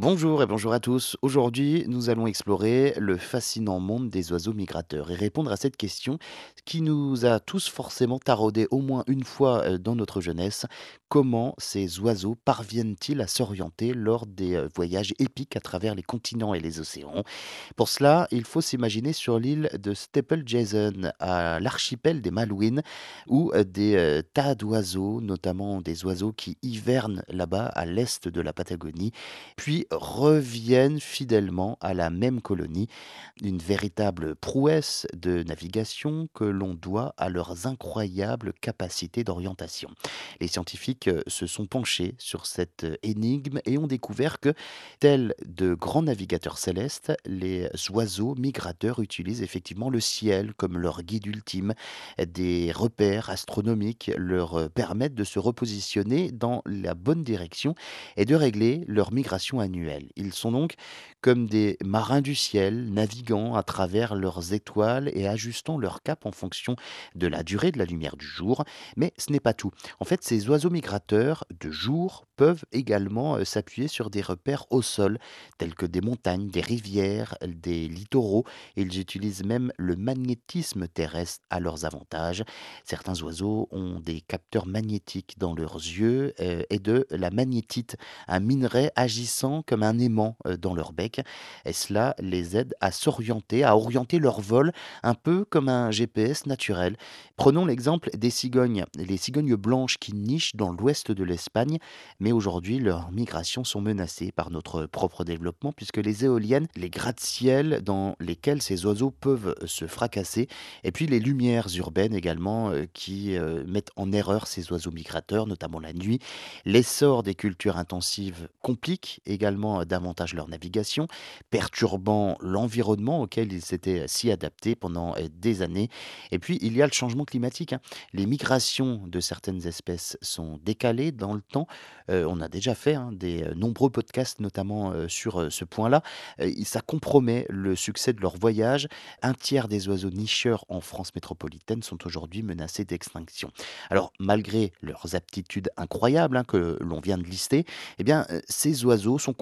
Bonjour et bonjour à tous. Aujourd'hui, nous allons explorer le fascinant monde des oiseaux migrateurs et répondre à cette question qui nous a tous forcément taraudé au moins une fois euh, dans notre jeunesse. Comment ces oiseaux parviennent-ils à s'orienter lors des euh, voyages épiques à travers les continents et les océans? Pour cela, il faut s'imaginer sur l'île de Staple Jason, à l'archipel des Malouines, où euh, des tas d'oiseaux, notamment des oiseaux qui hivernent là-bas à l'est de la Patagonie, puis reviennent fidèlement à la même colonie. Une véritable prouesse de navigation que l'on doit à leurs incroyables capacités d'orientation. Les scientifiques euh, se sont penchés sur cette euh, énigme et ont découvert que, tels de grands navigateurs célestes, les oiseaux migrateurs utilisent effectivement le ciel comme leur guide ultime. Des repères astronomiques leur euh, permettent de se repositionner dans la bonne direction et de régler leur migration annuelle. Ils sont donc comme des marins du ciel, naviguant à travers leurs étoiles et ajustant leur cap en fonction de la durée de la lumière du jour. Mais ce n'est pas tout. En fait, ces oiseaux migrateurs de jour peuvent également euh, s'appuyer sur des repères au sol, tels que des montagnes, des rivières, des littoraux. Ils utilisent même le magnétisme terrestre à leurs avantages. Certains oiseaux ont des capteurs magnétiques dans leurs yeux euh, et de la magnétite, un minerai agissant comme un aimant dans leur bec. Et cela les aide à s'orienter, à orienter leur vol un peu comme un GPS naturel. Prenons l'exemple des cigognes. Les cigognes blanches qui nichent dans l'ouest de l'Espagne, mais aujourd'hui leurs migrations sont menacées par notre propre développement puisque les éoliennes, les gratte-ciel dans lesquels ces oiseaux peuvent se fracasser, et puis les lumières urbaines également qui mettent en erreur ces oiseaux migrateurs, notamment la nuit. L'essor des cultures intensives complique également davantage leur navigation, perturbant l'environnement auquel ils s'étaient si adaptés pendant des années. Et puis, il y a le changement climatique. hein. Les migrations de certaines espèces sont décalées dans le temps. On a déjà fait hein, des nombreux podcasts, notamment sur ce point-là. Ça compromet le succès de leur voyage. Un tiers des oiseaux nicheurs en France métropolitaine sont aujourd'hui menacés d'extinction. Alors, malgré leurs aptitudes incroyables hein, que l'on vient de lister, eh bien, ces oiseaux sont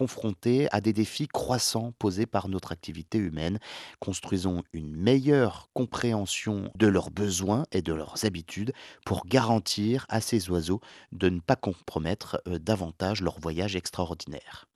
à des défis croissants posés par notre activité humaine. Construisons une meilleure compréhension de leurs besoins et de leurs habitudes pour garantir à ces oiseaux de ne pas compromettre euh, davantage leur voyage extraordinaire.